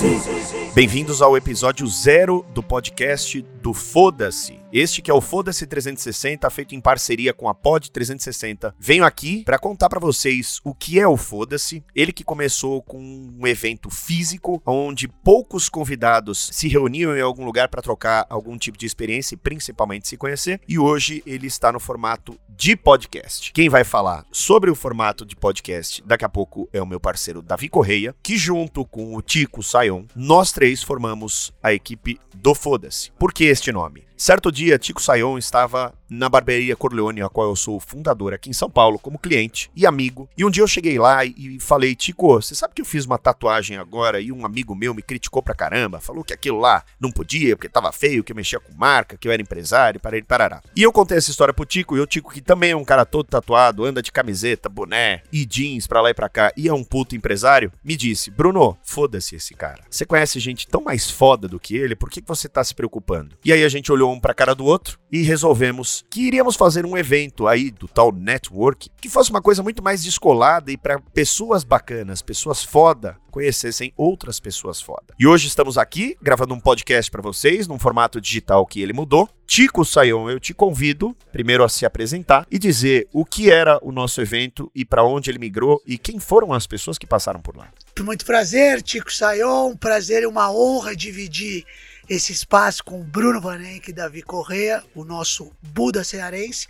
see. Bem-vindos ao episódio zero do podcast do Foda-se. Este que é o Foda-se 360, feito em parceria com a Pod 360. Venho aqui para contar para vocês o que é o Foda-se. Ele que começou com um evento físico, onde poucos convidados se reuniam em algum lugar para trocar algum tipo de experiência e principalmente se conhecer. E hoje ele está no formato de podcast. Quem vai falar sobre o formato de podcast daqui a pouco é o meu parceiro Davi Correia, que junto com o Tico Sayon, nós três formamos a equipe do Foda-se. Por que este nome? Certo dia, Tico Sayon estava na barbearia Corleone, a qual eu sou fundador aqui em São Paulo, como cliente e amigo. E um dia eu cheguei lá e falei, Tico, você sabe que eu fiz uma tatuagem agora e um amigo meu me criticou pra caramba, falou que aquilo lá não podia, porque tava feio, que eu mexia com marca, que eu era empresário, para ele parará. E eu contei essa história pro Tico, e o Tico, que também é um cara todo tatuado, anda de camiseta, boné e jeans pra lá e pra cá, e é um puto empresário, me disse, Bruno, foda-se esse cara. Você conhece gente tão mais foda do que ele, por que você tá se preocupando? E aí a gente olhou um pra cara do outro e resolvemos que iríamos fazer um evento aí do tal network que fosse uma coisa muito mais descolada e para pessoas bacanas, pessoas foda, conhecessem outras pessoas foda. E hoje estamos aqui gravando um podcast para vocês num formato digital que ele mudou. Tico Sayon, eu te convido primeiro a se apresentar e dizer o que era o nosso evento e para onde ele migrou e quem foram as pessoas que passaram por lá. Muito prazer, Tico Sayon, prazer e uma honra dividir esse espaço com Bruno Vanenck e Davi Correa, o nosso Buda cearense.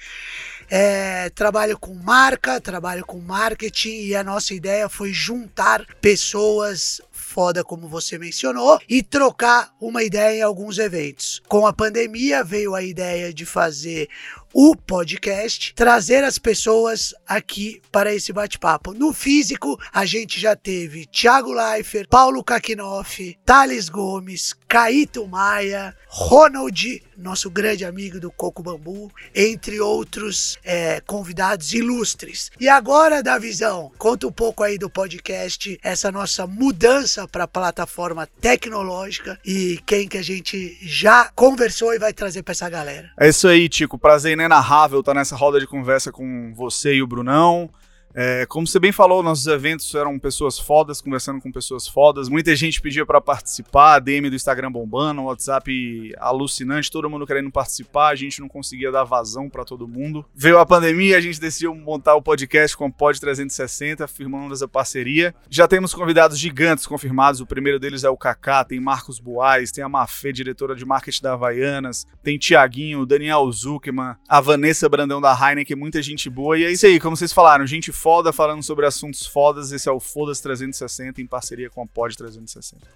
É, trabalho com marca, trabalho com marketing e a nossa ideia foi juntar pessoas foda, como você mencionou, e trocar uma ideia em alguns eventos. Com a pandemia veio a ideia de fazer o podcast, trazer as pessoas aqui para esse bate-papo. No físico, a gente já teve Thiago Leifert, Paulo Kakinoff, Thales Gomes, Caíto Maia, Ronald, nosso grande amigo do Coco Bambu, entre outros é, convidados ilustres. E agora, da visão, conta um pouco aí do podcast, essa nossa mudança para a plataforma tecnológica e quem que a gente já conversou e vai trazer para essa galera. É isso aí, Tico. Prazer inenarrável estar nessa roda de conversa com você e o Brunão. É, como você bem falou, nossos eventos eram pessoas fodas, conversando com pessoas fodas. Muita gente pedia para participar, DM do Instagram bombando, WhatsApp alucinante, todo mundo querendo participar, a gente não conseguia dar vazão para todo mundo. Veio a pandemia, a gente decidiu montar o podcast com o Pod 360, firmando essa parceria. Já temos convidados gigantes confirmados, o primeiro deles é o Kaká, tem Marcos Boaz, tem a Mafê, diretora de marketing da Havaianas, tem Tiaguinho, Daniel Zuckman, a Vanessa Brandão da Heineken, muita gente boa. E é isso aí, como vocês falaram, gente foda falando sobre assuntos fodas. Esse é o Fodas 360 em parceria com a Pod 360.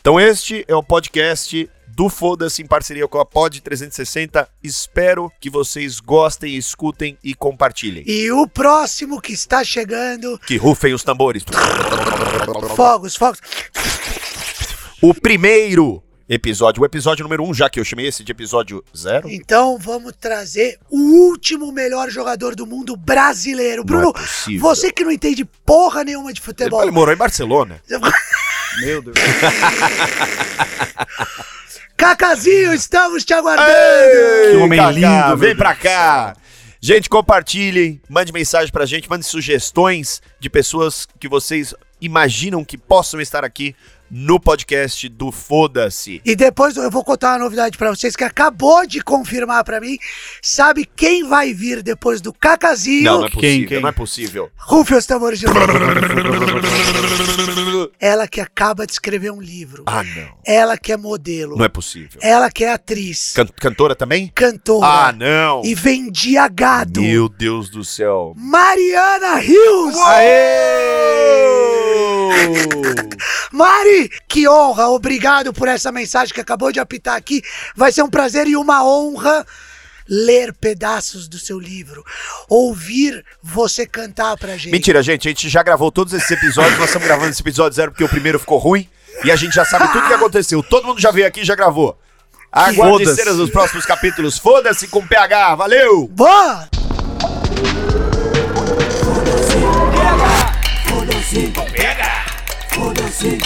Então este é o podcast do Foda-se em parceria com a Pod 360. Espero que vocês gostem, escutem e compartilhem. E o próximo que está chegando. Que rufem os tambores. Fogos, fogos. O primeiro episódio, o episódio número 1, um, já que eu chamei esse de episódio zero. Então vamos trazer o último melhor jogador do mundo brasileiro. Bruno, é você que não entende porra nenhuma de futebol. Ele morou em Barcelona. Meu Deus. Cacazinho, estamos te aguardando. Ei, Que homem Cacá, lindo, Vem pra cá. Gente, compartilhem, mande mensagem pra gente, mande sugestões de pessoas que vocês imaginam que possam estar aqui no podcast do Foda-se. E depois eu vou contar uma novidade pra vocês que acabou de confirmar pra mim. Sabe quem vai vir depois do Cacazinho? Não, não é possível, Quem, quem? não é possível. Os tambores de. Ela que acaba de escrever um livro. Ah, não. Ela que é modelo. Não é possível. Ela que é atriz. Can- cantora também? Cantora. Ah, não. E vendia gado. Meu Deus do céu. Mariana Rios! Mari, que honra! Obrigado por essa mensagem que acabou de apitar aqui. Vai ser um prazer e uma honra ler pedaços do seu livro, ouvir você cantar pra gente. Mentira, gente. A gente já gravou todos esses episódios. Nós estamos gravando esse episódio zero porque o primeiro ficou ruim. E a gente já sabe tudo que aconteceu. Todo mundo já veio aqui e já gravou. Aguarde Foda-se. cenas dos próximos capítulos. Foda-se com PH. Valeu! Boa! Foda-se.